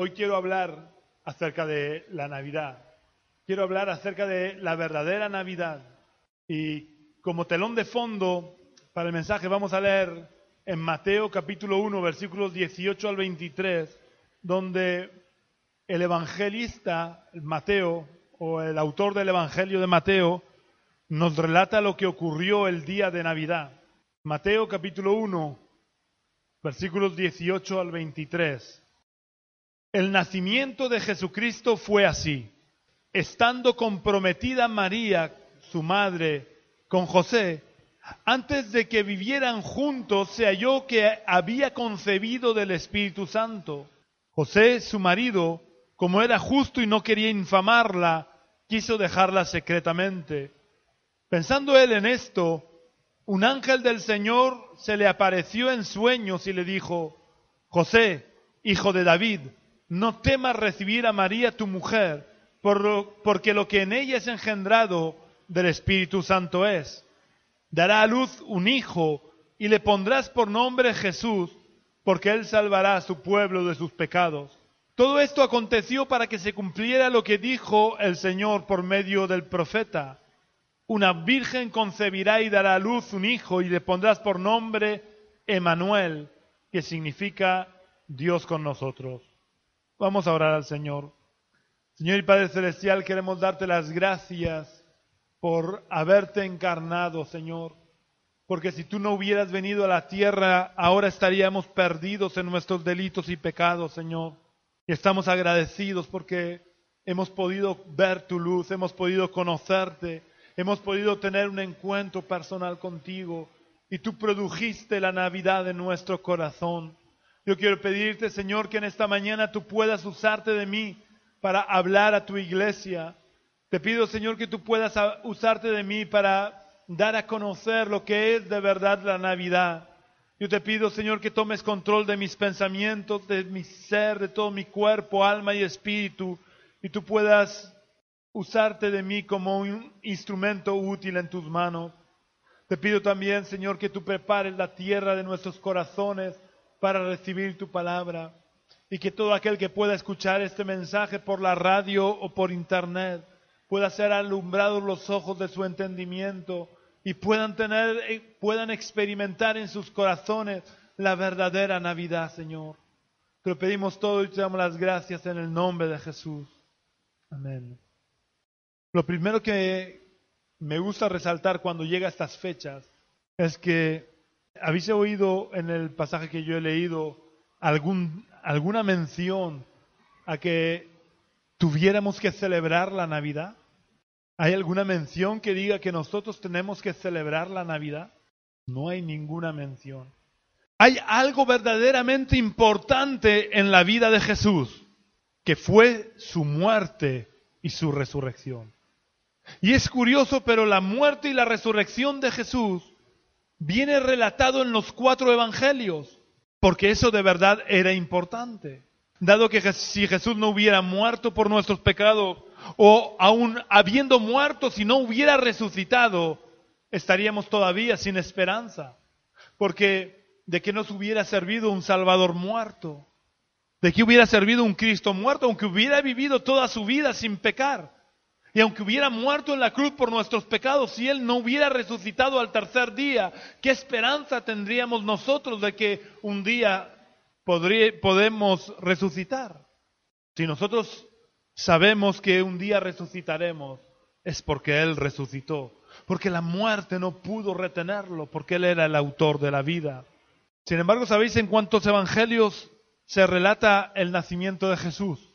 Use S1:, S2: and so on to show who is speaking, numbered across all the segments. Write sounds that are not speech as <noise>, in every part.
S1: hoy quiero hablar acerca de la Navidad. Quiero hablar acerca de la verdadera Navidad. Y como telón de fondo para el mensaje vamos a leer en Mateo capítulo 1, versículos 18 al 23, donde el evangelista, Mateo, o el autor del Evangelio de Mateo, nos relata lo que ocurrió el día de Navidad. Mateo capítulo 1, versículos 18 al 23. El nacimiento de Jesucristo fue así. Estando comprometida María, su madre, con José, antes de que vivieran juntos, se halló que había concebido del Espíritu Santo. José, su marido, como era justo y no quería infamarla, quiso dejarla secretamente. Pensando él en esto, un ángel del Señor se le apareció en sueños y le dijo, José, hijo de David, no temas recibir a María tu mujer, porque lo que en ella es engendrado del Espíritu Santo es dará a luz un hijo y le pondrás por nombre Jesús, porque él salvará a su pueblo de sus pecados. Todo esto aconteció para que se cumpliera lo que dijo el Señor por medio del profeta. Una virgen concebirá y dará a luz un hijo y le pondrás por nombre Emanuel, que significa Dios con nosotros. Vamos a orar al Señor. Señor y Padre Celestial, queremos darte las gracias por haberte encarnado, Señor. Porque si tú no hubieras venido a la tierra, ahora estaríamos perdidos en nuestros delitos y pecados, Señor. Y estamos agradecidos porque hemos podido ver tu luz, hemos podido conocerte, hemos podido tener un encuentro personal contigo. Y tú produjiste la Navidad en nuestro corazón. Yo quiero pedirte, Señor, que en esta mañana tú puedas usarte de mí para hablar a tu iglesia, te pido, Señor, que tú puedas usarte de mí para dar a conocer lo que es de verdad la Navidad. Yo te pido, Señor, que tomes control de mis pensamientos, de mi ser, de todo mi cuerpo, alma y espíritu, y tú puedas usarte de mí como un instrumento útil en tus manos. Te pido también, Señor, que tú prepares la tierra de nuestros corazones para recibir tu palabra y que todo aquel que pueda escuchar este mensaje por la radio o por internet pueda ser alumbrados los ojos de su entendimiento y puedan tener, eh, puedan experimentar en sus corazones la verdadera Navidad, Señor. Te lo pedimos todo y te damos las gracias en el nombre de Jesús. Amén. Lo primero que me gusta resaltar cuando llega a estas fechas es que habéis oído en el pasaje que yo he leído alguna mención a que tuviéramos que celebrar la Navidad? ¿Hay alguna mención que diga que nosotros tenemos que celebrar la Navidad? No hay ninguna mención. Hay algo verdaderamente importante en la vida de Jesús, que fue su muerte y su resurrección. Y es curioso, pero la muerte y la resurrección de Jesús viene relatado en los cuatro evangelios, porque eso de verdad era importante dado que si Jesús no hubiera muerto por nuestros pecados, o aún habiendo muerto, si no hubiera resucitado, estaríamos todavía sin esperanza. Porque de qué nos hubiera servido un Salvador muerto, de qué hubiera servido un Cristo muerto, aunque hubiera vivido toda su vida sin pecar. Y aunque hubiera muerto en la cruz por nuestros pecados, si Él no hubiera resucitado al tercer día, ¿qué esperanza tendríamos nosotros de que un día podemos resucitar. Si nosotros sabemos que un día resucitaremos, es porque Él resucitó, porque la muerte no pudo retenerlo, porque Él era el autor de la vida. Sin embargo, ¿sabéis en cuántos evangelios se relata el nacimiento de Jesús?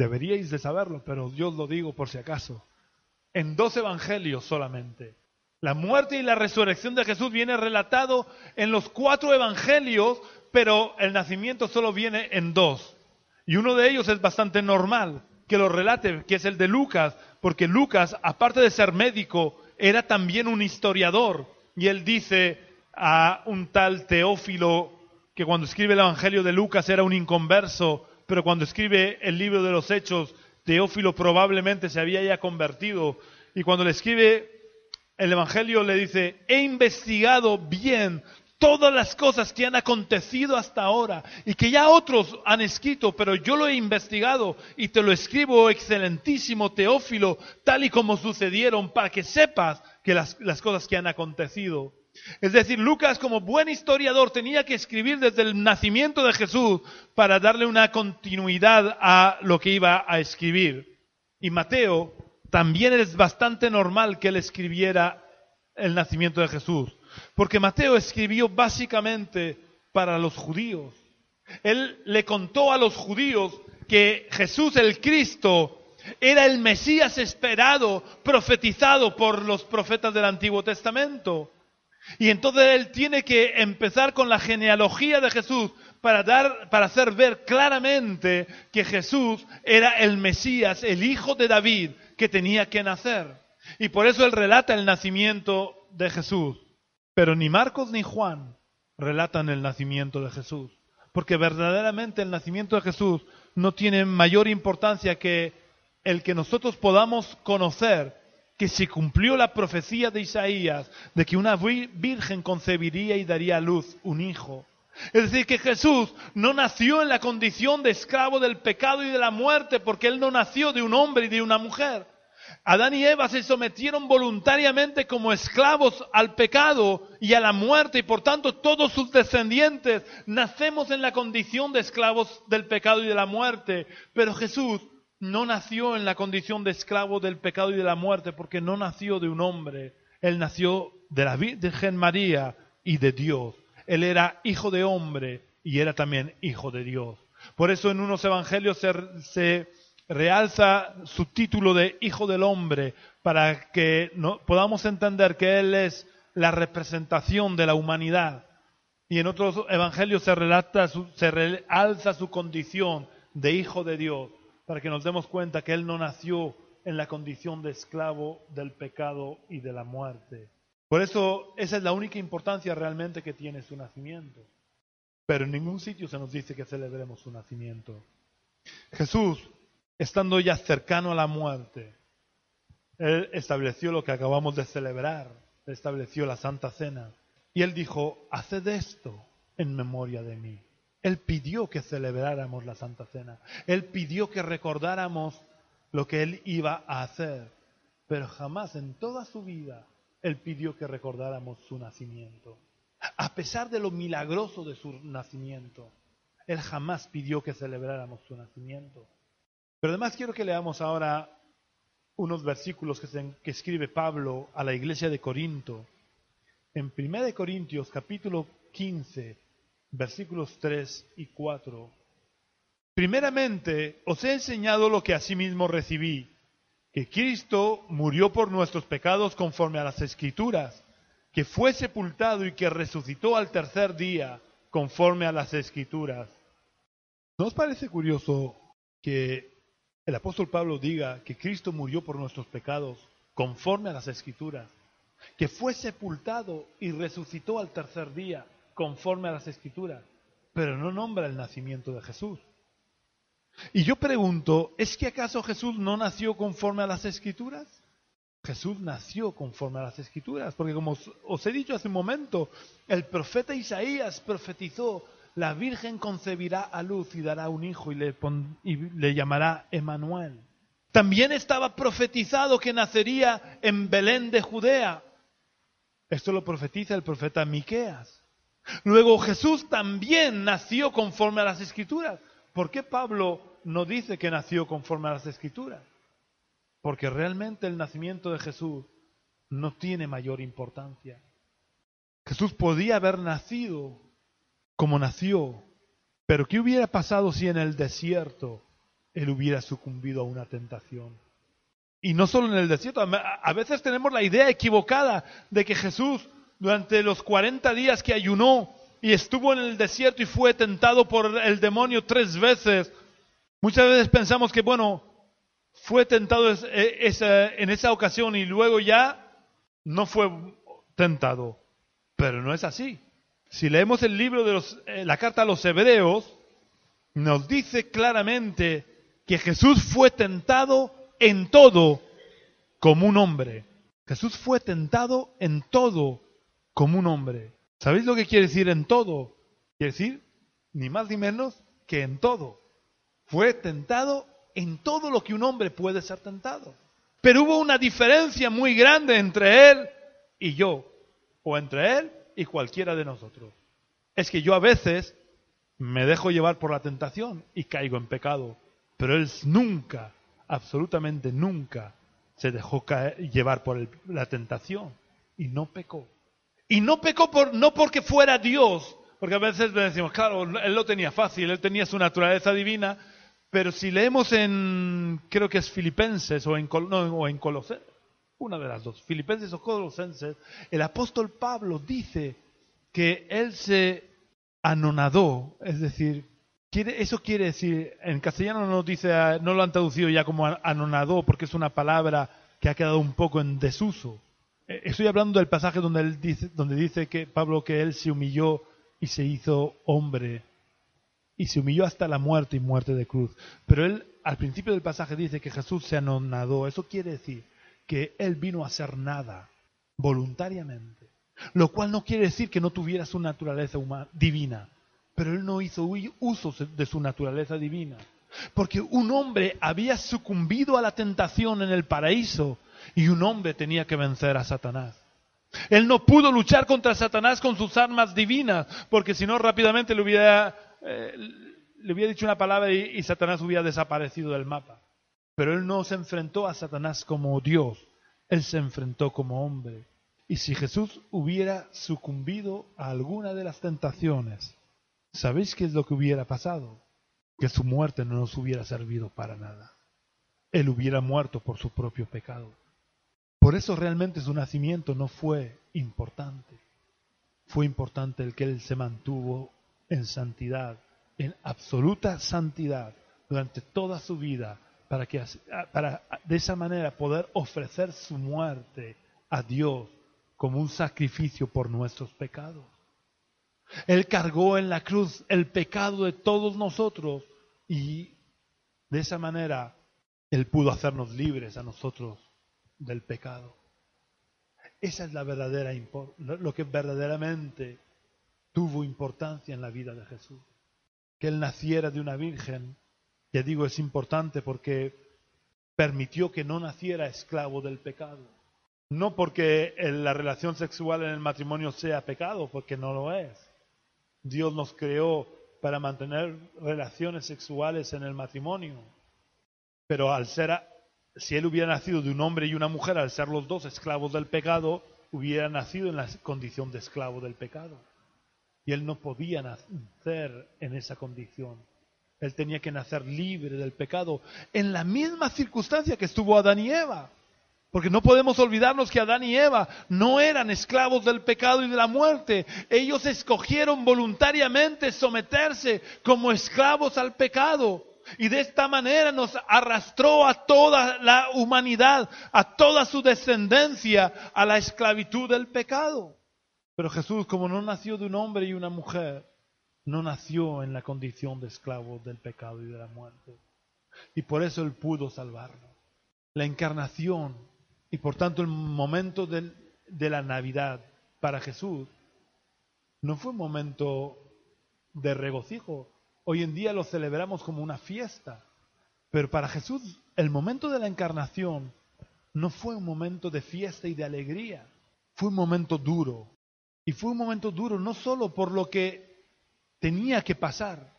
S1: Deberíais de saberlo, pero yo os lo digo por si acaso. En dos evangelios solamente. La muerte y la resurrección de Jesús viene relatado en los cuatro evangelios, pero el nacimiento solo viene en dos. Y uno de ellos es bastante normal que lo relate, que es el de Lucas, porque Lucas, aparte de ser médico, era también un historiador. Y él dice a un tal Teófilo, que cuando escribe el Evangelio de Lucas era un inconverso, pero cuando escribe el libro de los Hechos, Teófilo probablemente se había ya convertido. Y cuando le escribe el Evangelio le dice, he investigado bien todas las cosas que han acontecido hasta ahora y que ya otros han escrito, pero yo lo he investigado y te lo escribo, excelentísimo Teófilo, tal y como sucedieron, para que sepas que las, las cosas que han acontecido. Es decir, Lucas como buen historiador tenía que escribir desde el nacimiento de Jesús para darle una continuidad a lo que iba a escribir. Y Mateo también es bastante normal que él escribiera el nacimiento de Jesús. Porque Mateo escribió básicamente para los judíos. Él le contó a los judíos que Jesús el Cristo era el Mesías esperado, profetizado por los profetas del Antiguo Testamento. Y entonces él tiene que empezar con la genealogía de Jesús para dar, para hacer ver claramente que Jesús era el Mesías, el hijo de David que tenía que nacer. Y por eso él relata el nacimiento de Jesús. Pero ni Marcos ni Juan relatan el nacimiento de Jesús, porque verdaderamente el nacimiento de Jesús no tiene mayor importancia que el que nosotros podamos conocer que se cumplió la profecía de Isaías de que una virgen concebiría y daría a luz un hijo. Es decir, que Jesús no nació en la condición de esclavo del pecado y de la muerte, porque Él no nació de un hombre y de una mujer. Adán y Eva se sometieron voluntariamente como esclavos al pecado y a la muerte y por tanto todos sus descendientes nacemos en la condición de esclavos del pecado y de la muerte. Pero Jesús no nació en la condición de esclavo del pecado y de la muerte porque no nació de un hombre. Él nació de la Virgen María y de Dios. Él era hijo de hombre y era también hijo de Dios. Por eso en unos evangelios se, realza su título de Hijo del Hombre para que podamos entender que Él es la representación de la humanidad. Y en otros evangelios se, relata se realza su condición de Hijo de Dios para que nos demos cuenta que Él no nació en la condición de esclavo del pecado y de la muerte. Por eso esa es la única importancia realmente que tiene su nacimiento. Pero en ningún sitio se nos dice que celebremos su nacimiento. Jesús estando ya cercano a la muerte, Él estableció lo que acabamos de celebrar, estableció la Santa Cena. Y Él dijo, haced esto en memoria de mí. Él pidió que celebráramos la Santa Cena. Él pidió que recordáramos lo que Él iba a hacer. Pero jamás en toda su vida Él pidió que recordáramos su nacimiento. A pesar de lo milagroso de su nacimiento, Él jamás pidió que celebráramos su nacimiento. Pero además quiero que leamos ahora unos versículos que, escribe Pablo a la iglesia de Corinto. En 1 Corintios capítulo 15, versículos 3 y 4. Primeramente, os he enseñado lo que asimismo recibí, que Cristo murió por nuestros pecados conforme a las Escrituras, que fue sepultado y que resucitó al tercer día conforme a las Escrituras. ¿No os parece curioso que el apóstol Pablo diga que Cristo murió por nuestros pecados conforme a las escrituras, que fue sepultado y resucitó al tercer día conforme a las escrituras, pero no nombra el nacimiento de Jesús. Y yo pregunto, ¿es que acaso Jesús no nació conforme a las escrituras? Jesús nació conforme a las escrituras, porque como os he dicho hace un momento, el profeta Isaías profetizó la Virgen concebirá a luz y dará un hijo y le, y le llamará Emanuel. También estaba profetizado que nacería en Belén de Judea. Esto lo profetiza el profeta Miqueas. Luego Jesús también nació conforme a las escrituras. ¿Por qué Pablo no dice que nació conforme a las escrituras? Porque realmente el nacimiento de Jesús no tiene mayor importancia. Jesús podía haber nacido como nació. Pero ¿qué hubiera pasado si en el desierto él hubiera sucumbido a una tentación? Y no solo en el desierto, a veces tenemos la idea equivocada de que Jesús durante los 40 días que ayunó y estuvo en el desierto y fue tentado por el demonio tres veces, muchas veces pensamos que, bueno, fue tentado e, en esa ocasión y luego ya no fue tentado. Pero no es así. Si leemos el libro de eh, la carta a los hebreos, nos dice claramente que Jesús fue tentado en todo como un hombre. Jesús fue tentado en todo como un hombre. ¿Sabéis lo que quiere decir en todo? Quiere decir, ni más ni menos que en todo. Fue tentado en todo lo que un hombre puede ser tentado. Pero hubo una diferencia muy grande entre él y yo, o entre él y cualquiera de nosotros. Es que yo a veces me dejo llevar por la tentación y caigo en pecado, pero él nunca, absolutamente nunca, se dejó llevar por la tentación y no pecó. Y no pecó por, no porque fuera Dios, porque a veces decimos, claro, él lo tenía fácil, él tenía su naturaleza divina, pero si leemos en, creo que es Filipenses o en, Colosenses, una de las dos, Filipenses o Colosenses, el apóstol Pablo dice que él se anonadó, es decir, quiere, eso quiere decir, en castellano no, dice, no lo han traducido ya como anonadó, porque es una palabra que ha quedado un poco en desuso. Eh, estoy hablando del pasaje donde, él dice, donde dice que Pablo que él se humilló y se hizo hombre y se humilló hasta la muerte y muerte de cruz. Pero él al principio del pasaje dice que Jesús se anonadó. Eso quiere decir que él vino a hacer nada voluntariamente. Lo cual no quiere decir que no tuviera su naturaleza divina. Pero él no hizo uso de su naturaleza divina. Porque un hombre había sucumbido a la tentación en el paraíso y un hombre tenía que vencer a Satanás. Él no pudo luchar contra Satanás con sus armas divinas, porque si no rápidamente le hubiera, eh, le hubiera dicho una palabra y, y Satanás hubiera desaparecido del mapa. Pero él no se enfrentó a Satanás como Dios, él se enfrentó como hombre. Y si Jesús hubiera sucumbido a alguna de las tentaciones, ¿sabéis qué es lo que hubiera pasado? Que su muerte no nos hubiera servido para nada. Él hubiera muerto por su propio pecado. Por eso realmente su nacimiento no fue importante. Fue importante el que él se mantuvo en santidad, en absoluta santidad durante toda su vida, para que para de esa manera poder ofrecer su muerte a Dios como un sacrificio por nuestros pecados. Él cargó en la cruz el pecado de todos nosotros y de esa manera Él pudo hacernos libres a nosotros del pecado. Esa es la verdadera lo que verdaderamente tuvo importancia en la vida de Jesús. Que él naciera de una virgen, ya digo, es importante porque permitió que no naciera esclavo del pecado. No porque la relación sexual en el matrimonio sea pecado, porque no lo es. Dios nos creó para mantener relaciones sexuales en el matrimonio. Pero al ser si él hubiera nacido de un hombre y una mujer, al ser los dos esclavos del pecado, hubiera nacido en la condición de esclavo del pecado. Y él no podía nacer en esa condición. Él tenía que nacer libre del pecado en la misma circunstancia que estuvo Adán y Eva. Porque no podemos olvidarnos que Adán y Eva no eran esclavos del pecado y de la muerte. Ellos escogieron voluntariamente someterse como esclavos al pecado. Y de esta manera nos arrastró a toda la humanidad, a toda su descendencia, a la esclavitud del pecado. Pero Jesús, como no nació de un hombre y una mujer, no nació en la condición de esclavo del pecado y de la muerte. Y por eso Él pudo salvarnos. La encarnación y por tanto el momento de la Navidad para Jesús no fue un momento de regocijo, Hoy en día lo celebramos como una fiesta, pero para Jesús el momento de la encarnación no fue un momento de fiesta y de alegría, fue un momento duro. Y fue un momento duro no solo por lo que tenía que pasar,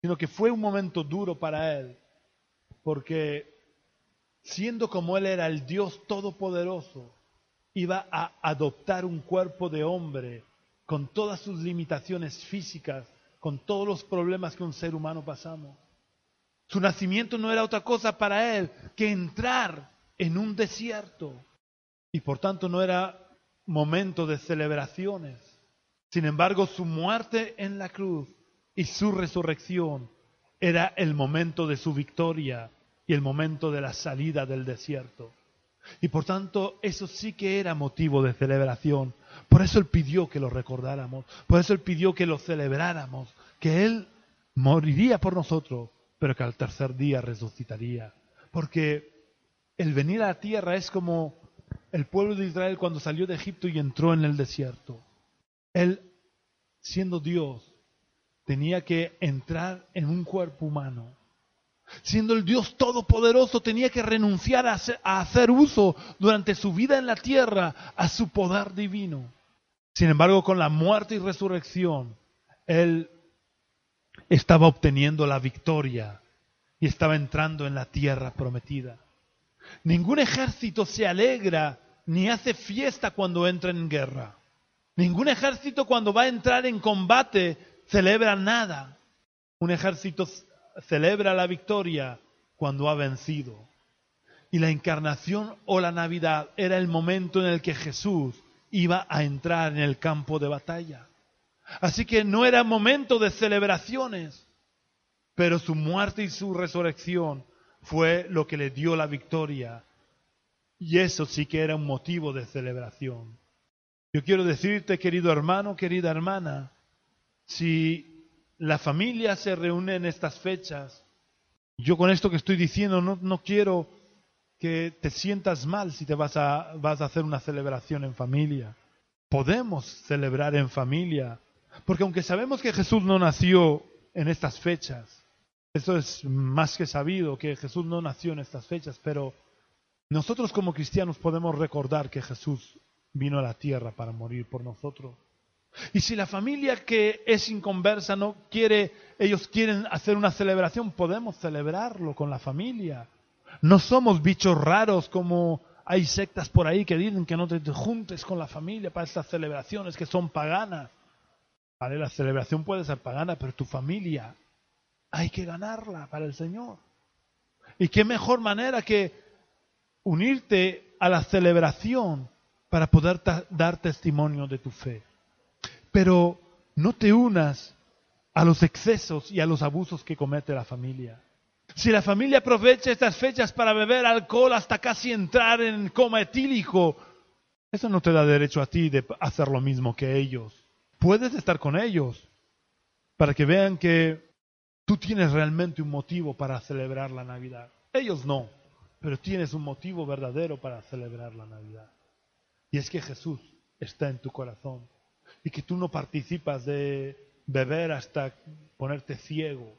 S1: sino que fue un momento duro para él, porque siendo como él era el Dios todopoderoso, iba a adoptar un cuerpo de hombre con todas sus limitaciones físicas con todos los problemas que un ser humano pasamos. Su nacimiento no era otra cosa para él que entrar en un desierto y por tanto no era momento de celebraciones. Sin embargo, su muerte en la cruz y su resurrección era el momento de su victoria y el momento de la salida del desierto. Y por tanto, eso sí que era motivo de celebración. Por eso Él pidió que lo recordáramos. Por eso Él pidió que lo celebráramos. Que Él moriría por nosotros, pero que al tercer día resucitaría. Porque el venir a la tierra es como el pueblo de Israel cuando salió de Egipto y entró en el desierto. Él siendo Dios, tenía que entrar en un cuerpo humano. Siendo el Dios todopoderoso, tenía que renunciar a hacer, uso durante su vida en la tierra a su poder divino. Sin embargo, con la muerte y resurrección, Él estaba obteniendo la victoria y estaba entrando en la tierra prometida. Ningún ejército se alegra ni hace fiesta cuando entra en guerra. Ningún ejército cuando va a entrar en combate celebra nada. Un ejército celebra la victoria cuando ha vencido. Y la encarnación o la Navidad era el momento en el que Jesús iba a entrar en el campo de batalla. Así que no era momento de celebraciones, pero su muerte y su resurrección fue lo que le dio la victoria. Y eso sí que era un motivo de celebración. Yo quiero decirte, querido hermano, querida hermana, si la familia se reúne en estas fechas, yo con esto que estoy diciendo no, no quiero que te sientas mal si te vas a, vas a hacer una celebración en familia. Podemos celebrar en familia, porque aunque sabemos que Jesús no nació en estas fechas, eso es más que sabido que Jesús no nació en estas fechas, pero nosotros como cristianos podemos recordar que Jesús vino a la tierra para morir por nosotros. Y si la familia que es inconversa no quiere, ellos quieren hacer una celebración, podemos celebrarlo con la familia. No somos bichos raros como hay sectas por ahí que dicen que no te juntes con la familia para estas celebraciones que son paganas. Vale, la celebración puede ser pagana, pero tu familia hay que ganarla para el Señor. Y qué mejor manera que unirte a la celebración para poder dar testimonio de tu fe. Pero no te unas a los excesos y a los abusos que comete la familia. Si la familia aprovecha estas fechas para beber alcohol hasta casi entrar en coma etílico, eso no te da derecho a ti de hacer lo mismo que ellos. Puedes estar con ellos para que vean que Tú tienes realmente un motivo para celebrar la Navidad. Ellos no, pero tienes un motivo verdadero para celebrar la Navidad. Y es que Jesús está en tu corazón y que tú no participas de beber hasta ponerte ciego.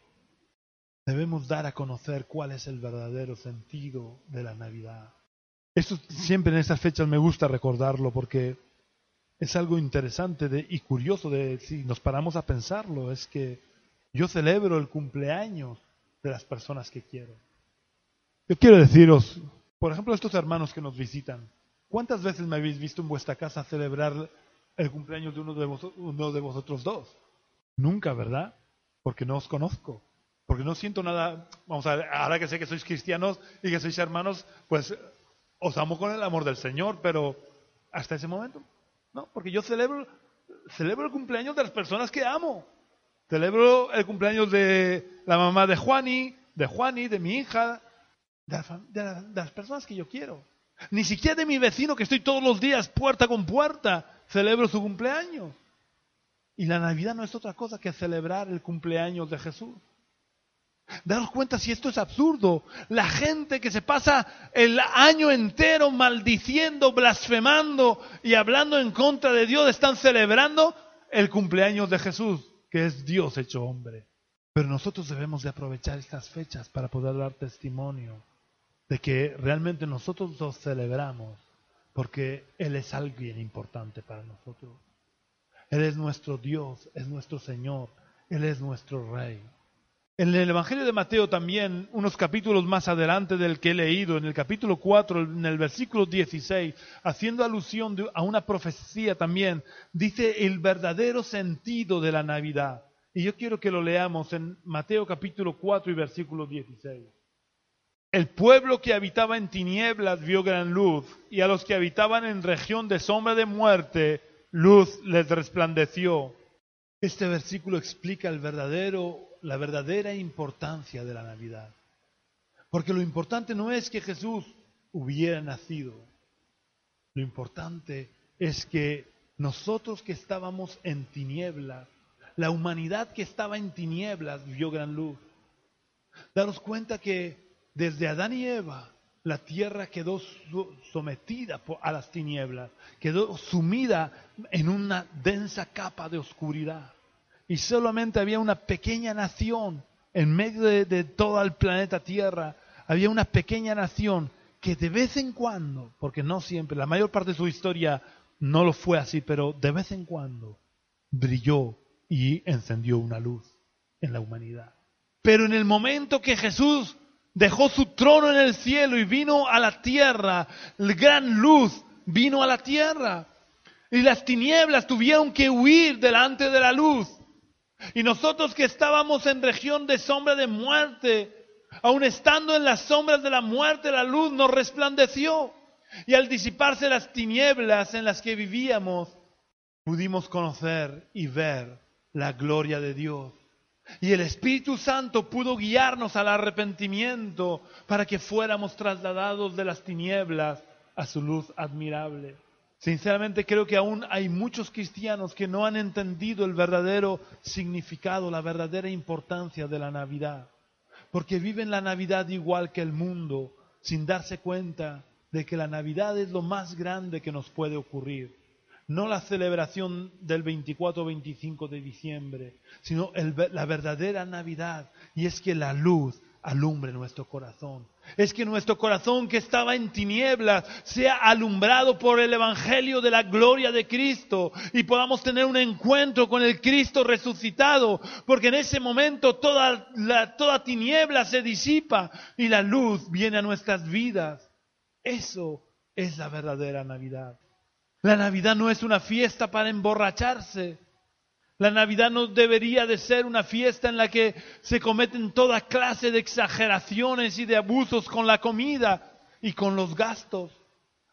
S1: Debemos dar a conocer cuál es el verdadero sentido de la Navidad. Esto siempre en estas fechas me gusta recordarlo porque es algo interesante y curioso de si nos paramos a pensarlo, es que yo celebro el cumpleaños de las personas que quiero. Yo quiero deciros, por ejemplo, estos hermanos que nos visitan, ¿cuántas veces me habéis visto en vuestra casa celebrar el cumpleaños de de, uno de vosotros dos? Nunca, ¿verdad? Porque no os conozco. Porque no siento nada, vamos a ver, ahora que sé que sois cristianos y que sois hermanos, pues os amo con el amor del Señor, pero hasta ese momento, no, porque yo celebro, celebro el cumpleaños de las personas que amo. Celebro el cumpleaños de la mamá de Juani, de Juani, de mi hija, de, las personas que yo quiero. Ni siquiera de mi vecino que estoy todos los días puerta con puerta, celebro su cumpleaños. Y la Navidad no es otra cosa que celebrar el cumpleaños de Jesús. Daros cuenta si esto es absurdo. La gente que se pasa el año entero maldiciendo, blasfemando y hablando en contra de Dios están celebrando el cumpleaños de Jesús que es Dios hecho hombre. Pero nosotros debemos de aprovechar estas fechas para poder dar testimonio de que realmente nosotros los celebramos porque Él es alguien importante para nosotros. Él es nuestro Dios, es nuestro Señor, Él es nuestro Rey. En el Evangelio de Mateo también, unos capítulos más adelante del que he leído, en el capítulo 4, en el versículo 16, haciendo alusión a una profecía también, dice el verdadero sentido de la Navidad. Y yo quiero que lo leamos en Mateo capítulo 4 y versículo 16. El pueblo que habitaba en tinieblas vio gran luz, y a los que habitaban en región de sombra de muerte, luz les resplandeció. Este versículo explica el verdadero la verdadera importancia de la Navidad. Porque lo importante no es que Jesús hubiera nacido, lo importante es que nosotros que estábamos en tinieblas, la humanidad que estaba en tinieblas vio gran luz. Daros cuenta que desde Adán y Eva la tierra quedó sometida a las tinieblas, quedó sumida en una densa capa de oscuridad. Y solamente había una pequeña nación en medio de, todo el planeta Tierra, había una pequeña nación que de vez en cuando, porque no siempre, la mayor parte de su historia no lo fue así, pero de vez en cuando brilló y encendió una luz en la humanidad. Pero en el momento que Jesús dejó su trono en el cielo y vino a la tierra, la gran luz vino a la tierra. Y las tinieblas tuvieron que huir delante de la luz. Y nosotros que estábamos en región de sombra de muerte, aun estando en las sombras de la muerte, la luz nos resplandeció. Y al disiparse las tinieblas en las que vivíamos, pudimos conocer y ver la gloria de Dios. Y el Espíritu Santo pudo guiarnos al arrepentimiento para que fuéramos trasladados de las tinieblas a su luz admirable. Sinceramente creo que aún hay muchos cristianos que no han entendido el verdadero significado, la verdadera importancia de la Navidad, porque viven la Navidad igual que el mundo, sin darse cuenta de que la Navidad es lo más grande que nos puede ocurrir no la celebración del 24 o 25 de diciembre, sino la verdadera Navidad. Y es que la luz alumbre nuestro corazón. Es que nuestro corazón que estaba en tinieblas sea alumbrado por el Evangelio de la gloria de Cristo y podamos tener un encuentro con el Cristo resucitado, porque en ese momento toda, la, toda tiniebla se disipa y la luz viene a nuestras vidas. Eso es la verdadera Navidad. La Navidad no es una fiesta para emborracharse. La Navidad no debería de ser una fiesta en la que se cometen toda clase de exageraciones y de abusos con la comida y con los gastos.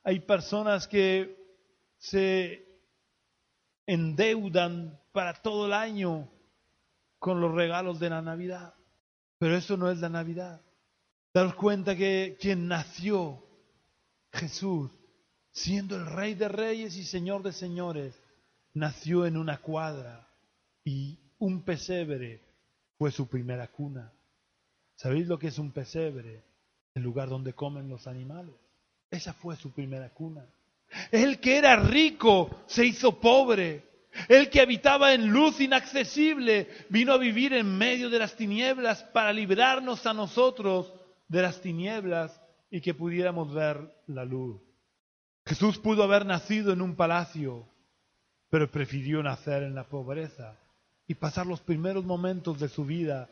S1: Hay personas que se endeudan para todo el año con los regalos de la Navidad. Pero eso no es la Navidad. Daros cuenta que quien nació, Jesús, siendo el rey de reyes y señor de señores, nació en una cuadra y un pesebre fue su primera cuna. ¿Sabéis lo que es un pesebre? El lugar donde comen los animales. Esa fue su primera cuna. El que era rico se hizo pobre. El que habitaba en luz inaccesible vino a vivir en medio de las tinieblas para librarnos a nosotros de las tinieblas y que pudiéramos ver la luz. Jesús pudo haber nacido en un palacio, pero prefirió nacer en la pobreza y pasar los primeros momentos de su vida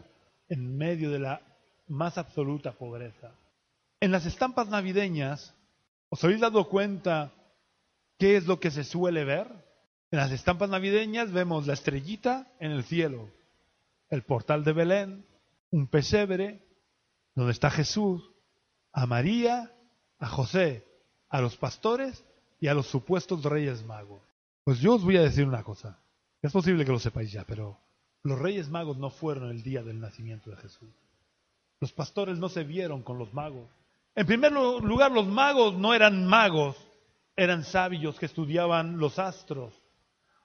S1: en medio de la más absoluta pobreza. En las estampas navideñas, ¿os habéis dado cuenta qué es lo que se suele ver? En las estampas navideñas vemos la estrellita en el cielo, el portal de Belén, un pesebre donde está Jesús, a María, a José a los pastores y a los supuestos reyes magos. Pues yo os voy a decir una cosa. Es posible que lo sepáis ya, pero los reyes magos no fueron el día del nacimiento de Jesús. Los pastores no se vieron con los magos. En primer lugar, los magos no eran magos, eran sabios que estudiaban los astros.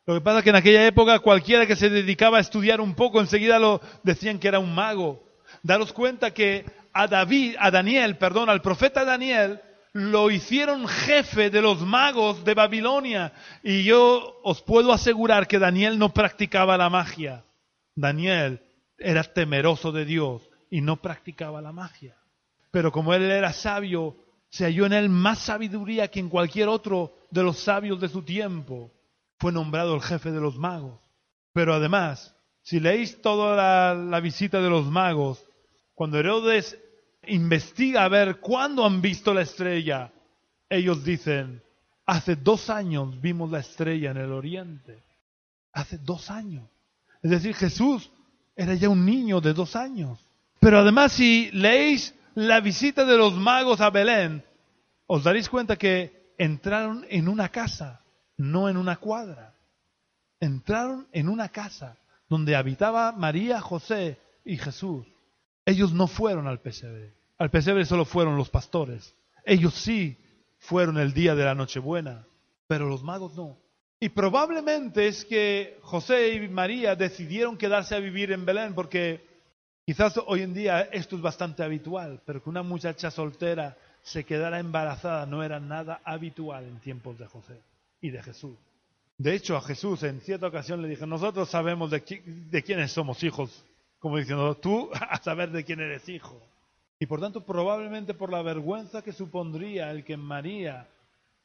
S1: Lo que pasa es que en aquella época cualquiera que se dedicaba a estudiar un poco enseguida lo decían que era un mago. Daros cuenta que a David, a Daniel, perdón, al profeta Daniel, lo hicieron jefe de los magos de Babilonia. Y yo os puedo asegurar que Daniel no practicaba la magia. Daniel era temeroso de Dios y no practicaba la magia. Pero como él era sabio, se halló en él más sabiduría que en cualquier otro de los sabios de su tiempo. Fue nombrado el jefe de los magos. Pero además, si leéis toda la, la visita de los magos, cuando Herodes investiga a ver cuándo han visto la estrella. Ellos dicen, hace dos años vimos la estrella en el oriente. Hace dos años. Es decir, Jesús era ya un niño de dos años. Pero además, si leéis la visita de los magos a Belén, os daréis cuenta que entraron en una casa, no en una cuadra. Entraron en una casa donde habitaba María, José y Jesús. Ellos no fueron al pesebre. Al pesebre solo fueron los pastores. Ellos sí fueron el día de la Nochebuena, pero los magos no. Y probablemente es que José y María decidieron quedarse a vivir en Belén porque quizás hoy en día esto es bastante habitual, pero que una muchacha soltera se quedara embarazada no era nada habitual en tiempos de José y de Jesús. De hecho, a Jesús en cierta ocasión le dijo, nosotros sabemos de, de quiénes somos hijos, como diciendo, tú <laughs> a saber de quién eres hijo. Y por tanto, probablemente por la vergüenza que supondría el que María,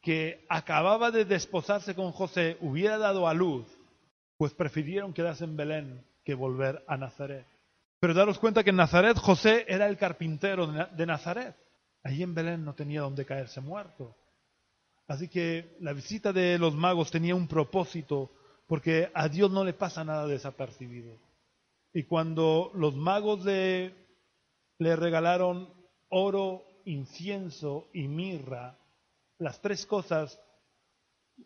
S1: que acababa de desposarse con José, hubiera dado a luz, pues prefirieron quedarse en Belén que volver a Nazaret. Pero daros cuenta que en Nazaret José era el carpintero de Nazaret. Allí en Belén no tenía donde caerse muerto. Así que la visita de los magos tenía un propósito, porque a Dios no le pasa nada desapercibido. Y cuando los magos le, le regalaron oro, incienso y mirra, las tres cosas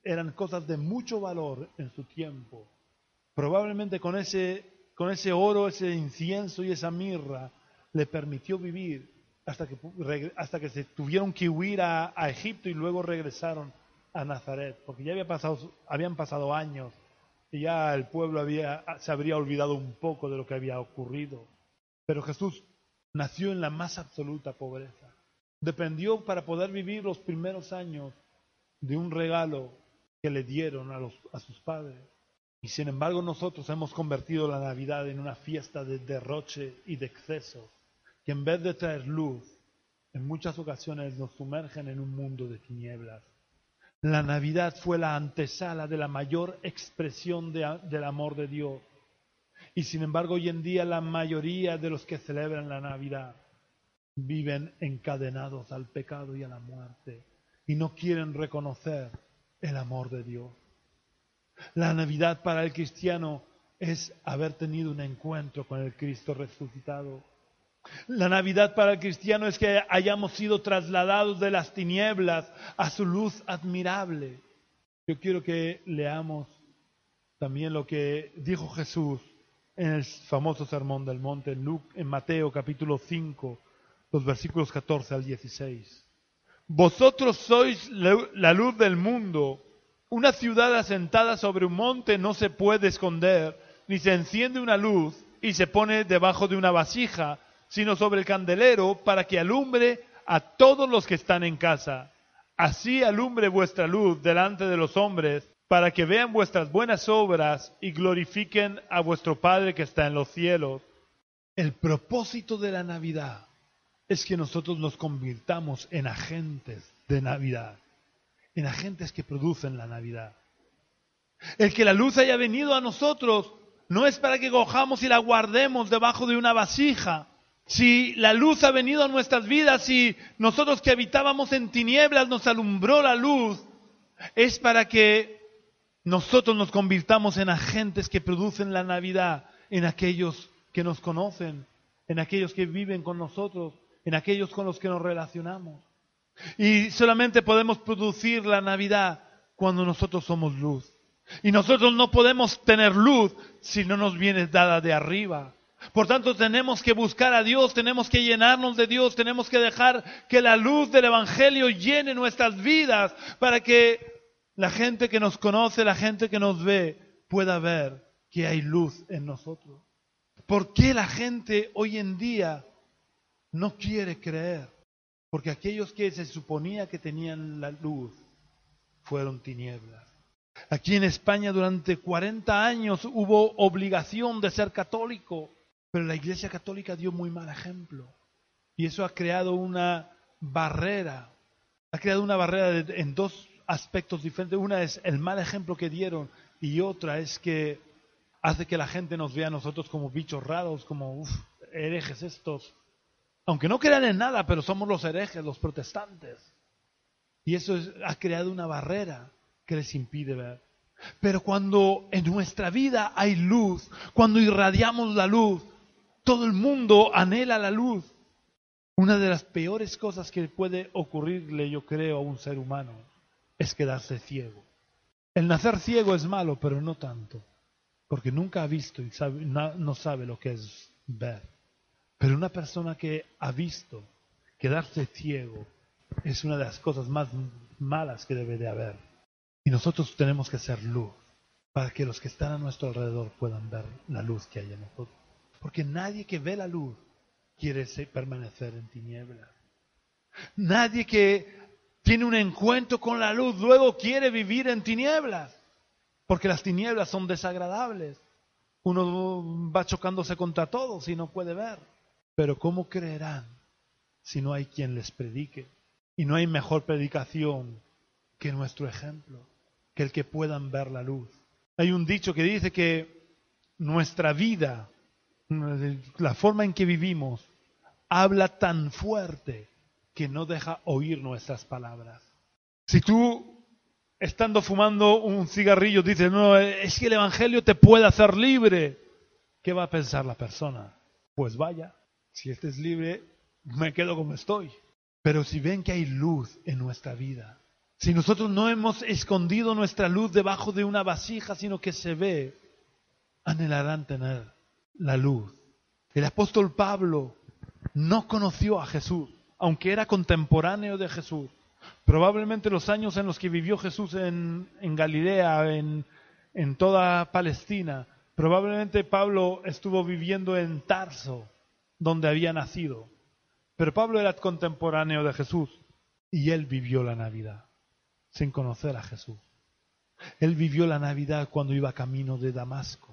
S1: eran cosas de mucho valor en su tiempo. Probablemente con ese, con ese oro, ese incienso y esa mirra le permitió vivir hasta que, hasta que se tuvieron que huir a, Egipto y luego regresaron a Nazaret, porque ya había pasado, habían pasado años y ya el pueblo se habría olvidado un poco de lo que había ocurrido. Pero Jesús nació en la más absoluta pobreza. Dependió para poder vivir los primeros años de un regalo que le dieron a, a sus padres. Y sin embargo nosotros hemos convertido la Navidad en una fiesta de derroche y de exceso que en vez de traer luz, en muchas ocasiones nos sumergen en un mundo de tinieblas. La Navidad fue la antesala de la mayor expresión del amor de Dios. Y sin embargo, hoy en día la mayoría de los que celebran la Navidad viven encadenados al pecado y a la muerte y no quieren reconocer el amor de Dios. La Navidad para el cristiano es haber tenido un encuentro con el Cristo resucitado la Navidad para el cristiano es que hayamos sido trasladados de las tinieblas a su luz admirable. Yo quiero que leamos también lo que dijo Jesús en el famoso Sermón del Monte, en, Mateo capítulo 5, los versículos 14 al 16. Vosotros sois la luz del mundo. Una ciudad asentada sobre un monte no se puede esconder, ni se enciende una luz y se pone debajo de una vasija sino sobre el candelero, para que alumbre a todos los que están en casa. Así alumbre vuestra luz delante de los hombres, para que vean vuestras buenas obras y glorifiquen a vuestro Padre que está en los cielos. El propósito de la Navidad es que nosotros nos convirtamos en agentes de Navidad, en agentes que producen la Navidad. El que la luz haya venido a nosotros no es para que cojamos y la guardemos debajo de una vasija, si la luz ha venido a nuestras vidas, si nosotros que habitábamos en tinieblas nos alumbró la luz, es para que nosotros nos convirtamos en agentes que producen la Navidad en aquellos que nos conocen, en aquellos que viven con nosotros, en aquellos con los que nos relacionamos. Y solamente podemos producir la Navidad cuando nosotros somos luz. Y nosotros no podemos tener luz si no nos viene dada de arriba. Por tanto, tenemos que buscar a Dios, tenemos que llenarnos de Dios, tenemos que dejar que la luz del Evangelio llene nuestras vidas para que la gente que nos conoce, la gente que nos ve, pueda ver que hay luz en nosotros. ¿Por qué la gente hoy en día no quiere creer? Porque aquellos que se suponía que tenían la luz fueron tinieblas. Aquí en España durante 40 años hubo obligación de ser católico. Pero la Iglesia Católica dio muy mal ejemplo. Y eso ha creado una barrera. Ha creado una barrera en dos aspectos diferentes. Una es el mal ejemplo que dieron y otra es que hace que la gente nos vea a nosotros como bichos raros, como herejes estos. Aunque no crean en nada, pero somos los herejes, los protestantes. Y eso ha creado una barrera que les impide ver. Pero cuando en nuestra vida hay luz, cuando irradiamos la luz, todo el mundo anhela la luz. Una de las peores cosas que puede ocurrirle, yo creo, a un ser humano es quedarse ciego. El nacer ciego es malo, pero no tanto, porque nunca ha visto y no sabe lo que es ver. Pero una persona que ha visto quedarse ciego es una de las cosas más malas que debe de haber. Y nosotros tenemos que ser luz para que los que están a nuestro alrededor puedan ver la luz que hay en nosotros. Porque nadie que ve la luz quiere permanecer en tinieblas. Nadie que tiene un encuentro con la luz luego quiere vivir en tinieblas, porque las tinieblas son desagradables. Uno va chocándose contra todos y no puede ver. Pero ¿cómo creerán si no hay quien les predique? Y no hay mejor predicación que nuestro ejemplo, que el que puedan ver la luz. Hay un dicho que dice que nuestra vida, la forma en que vivimos, habla tan fuerte que no deja oír nuestras palabras. Si tú, estando fumando un cigarrillo, dices, no, es que el Evangelio te puede hacer libre, ¿qué va a pensar la persona? Pues vaya, si estés libre, me quedo como estoy. Pero si ven que hay luz en nuestra vida, si nosotros no hemos escondido nuestra luz debajo de una vasija, sino que se ve, anhelarán tener la luz. El apóstol Pablo no conoció a Jesús, aunque era contemporáneo de Jesús. Probablemente los años en los que vivió Jesús en, Galilea, en, en toda Palestina, probablemente Pablo estuvo viviendo en Tarso, donde había nacido. Pero Pablo era contemporáneo de Jesús y él vivió la Navidad sin conocer a Jesús. Él vivió la Navidad cuando iba camino de Damasco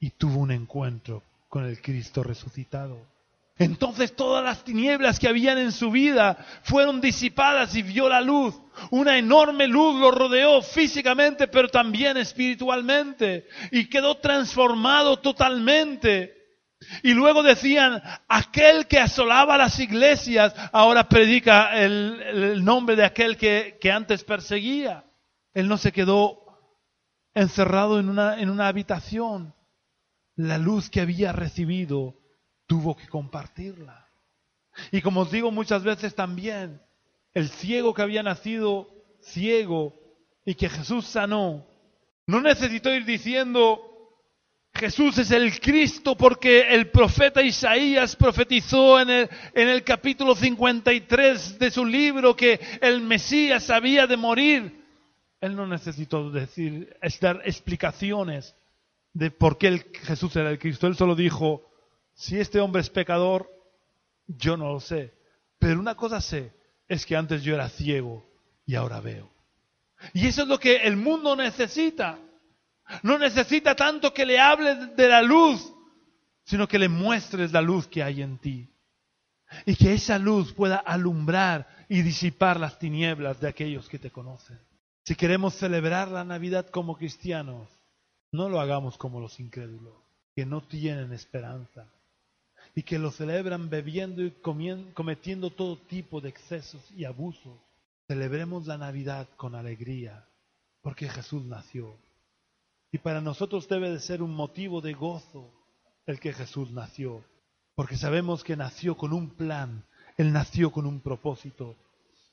S1: y tuvo un encuentro con el Cristo resucitado. Entonces todas las tinieblas que habían en su vida fueron disipadas y vio la luz. Una enorme luz lo rodeó físicamente, pero también espiritualmente. Y quedó transformado totalmente. Y luego decían, aquel que asolaba las iglesias ahora predica el, nombre de aquel que, que, antes perseguía. Él no se quedó encerrado en una, en una habitación. La luz que había recibido tuvo que compartirla. Y como os digo muchas veces también, el ciego que había nacido ciego y que Jesús sanó, no necesitó ir diciendo, Jesús es el Cristo porque el profeta Isaías profetizó en el, en el capítulo 53 de su libro que el Mesías había de morir. Él no necesitó decir, dar explicaciones de por qué Jesús era el Cristo. Él solo dijo, si este hombre es pecador, yo no lo sé. Pero una cosa sé, es que antes yo era ciego y ahora veo. Y eso es lo que el mundo necesita. No necesita tanto que le hables de la luz, sino que le muestres la luz que hay en ti. Y que esa luz pueda alumbrar y disipar las tinieblas de aquellos que te conocen. Si queremos celebrar la Navidad como cristianos, no lo hagamos como los incrédulos, que no tienen esperanza, y que lo celebran bebiendo y cometiendo todo tipo de excesos y abusos. Celebremos la Navidad con alegría, porque Jesús nació. Y para nosotros debe de ser un motivo de gozo el que Jesús nació, porque sabemos que nació con un plan, Él nació con un propósito.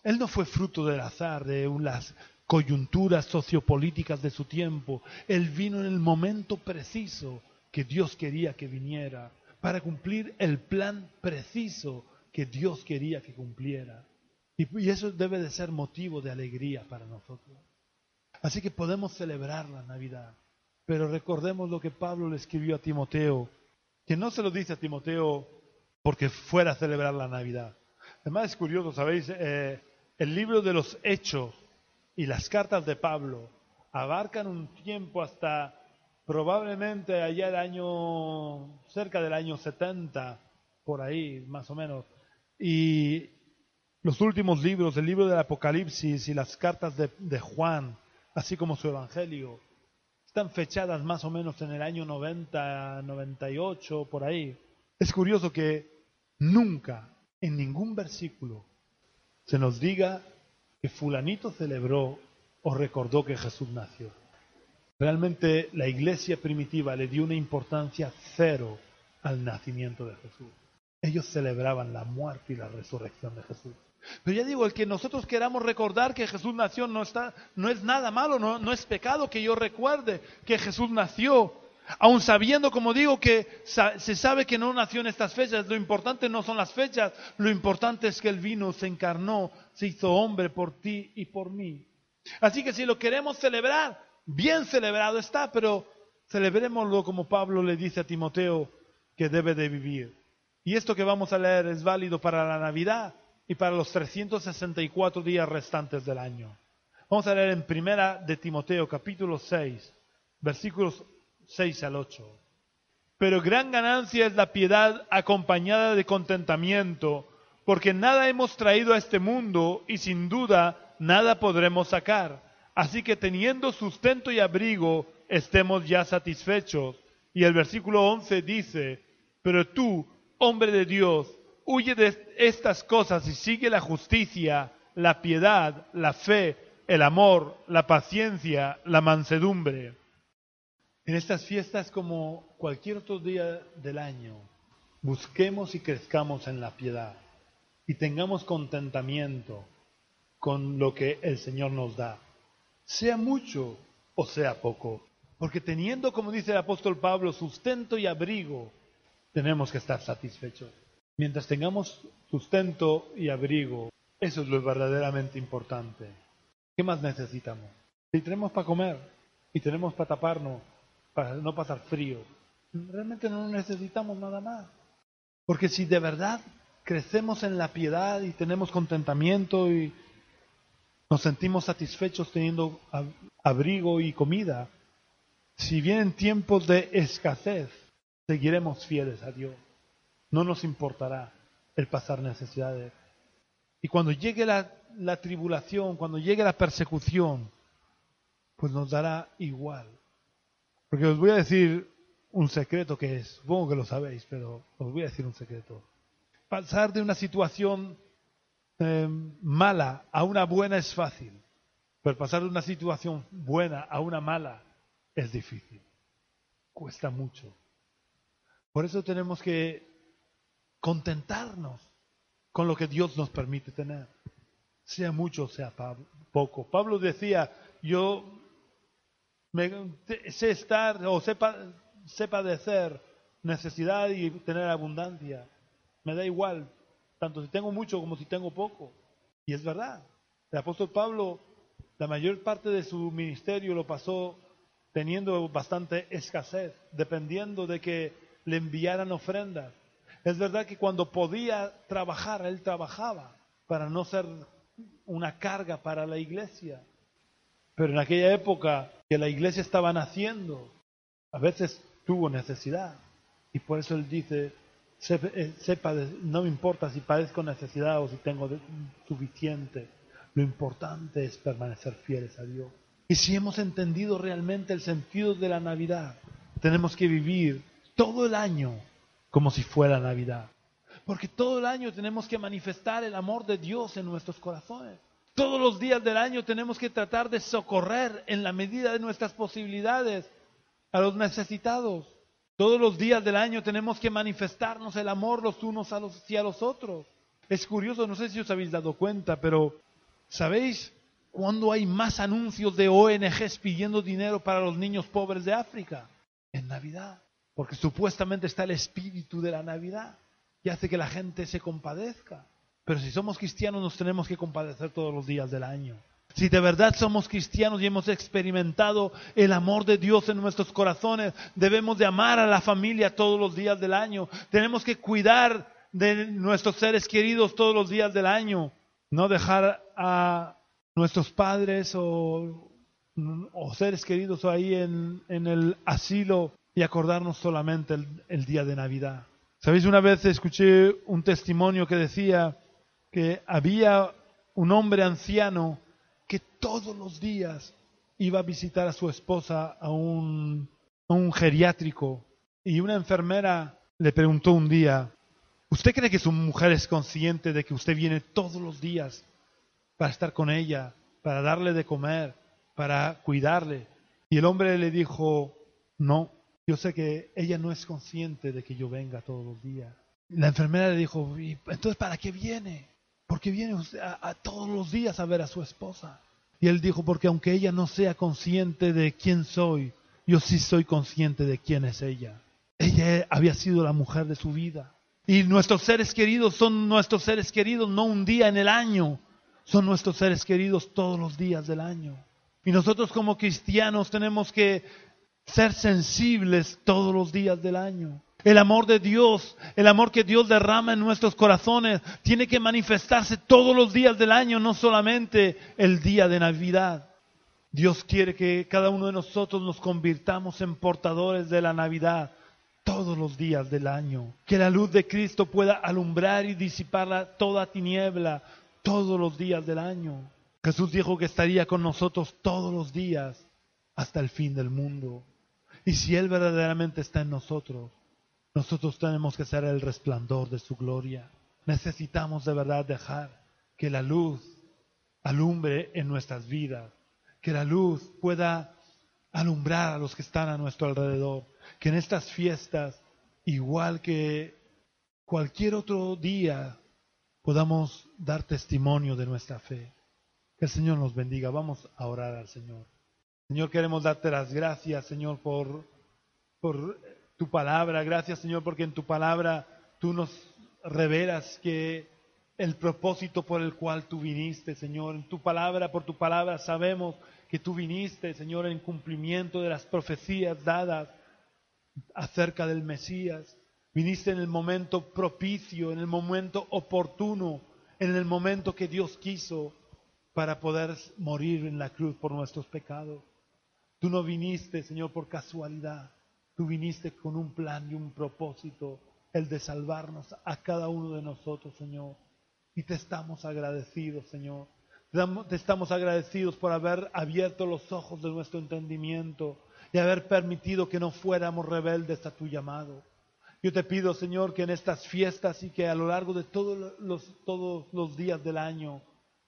S1: Él no fue fruto del azar, de las coyunturas sociopolíticas de su tiempo. Él vino en el momento preciso que Dios quería que viniera para cumplir el plan preciso que Dios quería que cumpliera. Y, eso debe de ser motivo de alegría para nosotros. Así que podemos celebrar la Navidad, pero recordemos lo que Pablo le escribió a Timoteo, que no se lo dice a Timoteo porque fuera a celebrar la Navidad. Además es curioso, ¿sabéis? Eh, el libro de los Hechos y las cartas de Pablo abarcan un tiempo hasta probablemente allá el año, cerca del año 70, por ahí más o menos. Y los últimos libros, el libro del Apocalipsis y las cartas de, de Juan, así como su Evangelio, están fechadas más o menos en el año 90, 98, por ahí. Es curioso que nunca en ningún versículo se nos diga que fulanito celebró o recordó que Jesús nació. Realmente la iglesia primitiva le dio una importancia cero al nacimiento de Jesús. Ellos celebraban la muerte y la resurrección de Jesús. Pero ya digo, el que nosotros queramos recordar que Jesús nació no, está, no es nada malo, no, no es pecado que yo recuerde que Jesús nació. Aun sabiendo, como digo, que se sabe que no nació en estas fechas, lo importante no son las fechas, lo importante es que Él vino, se encarnó, se hizo hombre por ti y por mí. Así que si lo queremos celebrar, bien celebrado está, pero celebrémoslo como Pablo le dice a Timoteo que debe de vivir. Y esto que vamos a leer es válido para la Navidad, y para los 364 días restantes del año. Vamos a leer en primera de Timoteo capítulo 6, versículos 6 al 8. Pero gran ganancia es la piedad acompañada de contentamiento, porque nada hemos traído a este mundo y sin duda nada podremos sacar. Así que teniendo sustento y abrigo, estemos ya satisfechos. Y el versículo 11 dice, pero tú, hombre de Dios, huye de estas cosas y sigue la justicia, la piedad, la fe, el amor, la paciencia, la mansedumbre. En estas fiestas como cualquier otro día del año, busquemos y crezcamos en la piedad y tengamos contentamiento con lo que el Señor nos da, sea mucho o sea poco. Porque teniendo, como dice el apóstol Pablo, sustento y abrigo, tenemos que estar satisfechos. Mientras tengamos sustento y abrigo, eso es lo verdaderamente importante. ¿Qué más necesitamos? Si tenemos para comer y tenemos para taparnos, para no pasar frío, realmente no necesitamos nada más. Porque si de verdad crecemos en la piedad y tenemos contentamiento y nos sentimos satisfechos teniendo abrigo y comida, si vienen tiempos de escasez, seguiremos fieles a Dios. No nos importará el pasar necesidades. Y cuando llegue la, la tribulación, cuando llegue la persecución, pues nos dará igual. Porque os voy a decir un secreto que es, supongo que lo sabéis, pero os voy a decir un secreto. Pasar de una situación eh, mala a una buena es fácil, pero pasar de una situación buena a una mala es difícil. Cuesta mucho. Por eso tenemos que contentarnos con lo que Dios nos permite tener, sea mucho o sea poco. Pablo decía, yo sé estar o sepa, sé padecer necesidad y tener abundancia. Me da igual, tanto si tengo mucho como si tengo poco. Y es verdad. El apóstol Pablo, la mayor parte de su ministerio lo pasó teniendo bastante escasez, dependiendo de que le enviaran ofrendas. Es verdad que cuando podía trabajar, él trabajaba para no ser una carga para la iglesia. Pero en aquella época que la iglesia estaba naciendo, a veces tuvo necesidad. Y por eso él dice, sepa, no me importa si padezco necesidad o si tengo suficiente. Lo importante es permanecer fieles a Dios. Y si hemos entendido realmente el sentido de la Navidad, tenemos que vivir todo el año como si fuera Navidad. Porque todo el año tenemos que manifestar el amor de Dios en nuestros corazones. Todos los días del año tenemos que tratar de socorrer en la medida de nuestras posibilidades a los necesitados. Todos los días del año tenemos que manifestarnos el amor los unos a los, hacia los otros. Es curioso, no sé si os habéis dado cuenta, pero ¿sabéis cuándo hay más anuncios de ONGs pidiendo dinero para los niños pobres de África? En Navidad. Porque supuestamente está el espíritu de la Navidad y hace que la gente se compadezca. Pero si somos cristianos nos tenemos que compadecer todos los días del año. Si de verdad somos cristianos y hemos experimentado el amor de Dios en nuestros corazones, debemos de amar a la familia todos los días del año. Tenemos que cuidar de nuestros seres queridos todos los días del año. No dejar a nuestros padres o, seres queridos ahí en, el asilo y acordarnos solamente el, el día de Navidad. ¿Sabéis? Una vez escuché un testimonio que decía que había un hombre anciano que todos los días iba a visitar a su esposa a un, geriátrico y una enfermera le preguntó un día, ¿usted cree que su mujer es consciente de que usted viene todos los días para estar con ella, para darle de comer, para cuidarle? Y el hombre le dijo, no, yo sé que ella no es consciente de que yo venga todos los días. La enfermera le dijo, entonces para qué viene? Porque viene a, todos los días a ver a su esposa. Y él dijo, porque aunque ella no sea consciente de quién soy, yo sí soy consciente de quién es ella. Ella había sido la mujer de su vida. Y nuestros seres queridos son nuestros seres queridos no un día en el año, son nuestros seres queridos todos los días del año. Y nosotros como cristianos tenemos que ser sensibles todos los días del año. El amor de Dios, el amor que Dios derrama en nuestros corazones, tiene que manifestarse todos los días del año, no solamente el día de Navidad. Dios quiere que cada uno de nosotros nos convirtamos en portadores de la Navidad todos los días del año. Que la luz de Cristo pueda alumbrar y disipar toda tiniebla todos los días del año. Jesús dijo que estaría con nosotros todos los días hasta el fin del mundo. Y si Él verdaderamente está en nosotros, nosotros tenemos que ser el resplandor de su gloria. Necesitamos de verdad dejar que la luz alumbre en nuestras vidas, que la luz pueda alumbrar a los que están a nuestro alrededor, que en estas fiestas, igual que cualquier otro día, podamos dar testimonio de nuestra fe. Que el Señor nos bendiga. Vamos a orar al Señor. Señor, queremos darte las gracias, Señor, por, por tu palabra. Gracias, Señor, porque en tu palabra tú nos revelas que el propósito por el cual tú viniste, Señor. En tu palabra, por tu palabra, sabemos que tú viniste, Señor, en cumplimiento de las profecías dadas acerca del Mesías. Viniste en el momento propicio, en el momento oportuno, en el momento que Dios quiso para poder morir en la cruz por nuestros pecados. Tú no viniste, Señor, por casualidad. Tú viniste con un plan y un propósito, el de salvarnos a cada uno de nosotros, Señor. Y te estamos agradecidos, Señor. Te estamos agradecidos por haber abierto los ojos de nuestro entendimiento y haber permitido que no fuéramos rebeldes a tu llamado. Yo te pido, Señor, que en estas fiestas y que a lo largo de todos los, todos los días del año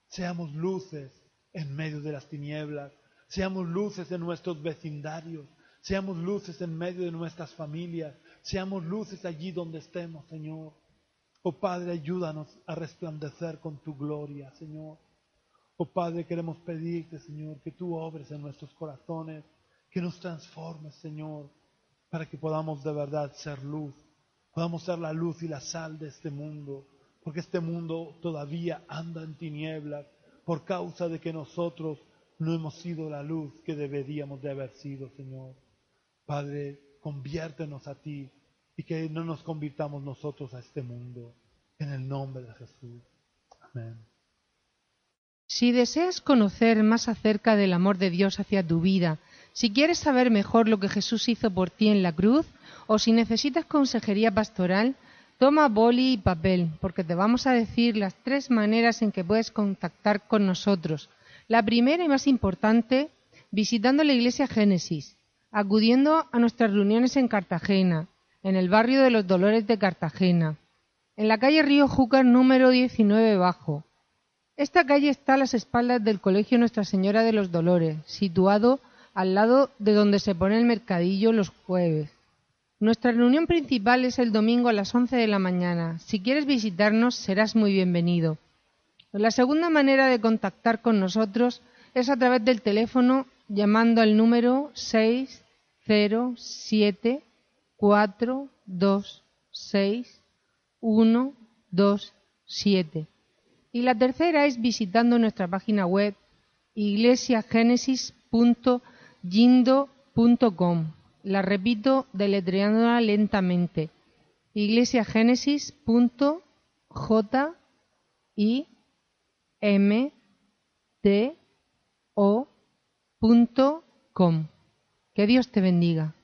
S1: seamos luces en medio de las tinieblas, seamos luces en nuestros vecindarios, Seamos luces en medio de nuestras familias. Seamos luces allí donde estemos, Señor. Oh Padre, ayúdanos a resplandecer con tu gloria, Señor. Oh Padre, queremos pedirte, Señor, que tú obres en nuestros corazones, que nos transformes, Señor, para que podamos de verdad ser luz, podamos ser la luz y la sal de este mundo, porque este mundo todavía anda en tinieblas por causa de que nosotros no hemos sido la luz que deberíamos de haber sido, Señor. Padre, conviértenos a ti y que no nos convirtamos nosotros a este mundo. En el nombre de Jesús. Amén.
S2: Si deseas conocer más acerca del amor de Dios hacia tu vida, si quieres saber mejor lo que Jesús hizo por ti en la cruz, o si necesitas consejería pastoral, toma boli y papel, porque te vamos a decir las tres maneras en que puedes contactar con nosotros. La primera y más importante, visitando la iglesia Génesis acudiendo a nuestras reuniones en Cartagena, en el barrio de los Dolores de Cartagena, en la calle Río Júcar número 19 bajo. Esta calle está a las espaldas del Colegio Nuestra Señora de los Dolores, situado al lado de donde se pone el mercadillo los jueves. Nuestra reunión principal es el domingo a las 11 de la mañana. Si quieres visitarnos, serás muy bienvenido. La segunda manera de contactar con nosotros es a través del teléfono llamando al número 607426127. Y la tercera es visitando nuestra página web iglesiagenesis.yindo.com. La repito deletreándola lentamente. iglesiagenesis.j.i.m.t.o com. Que Dios te bendiga.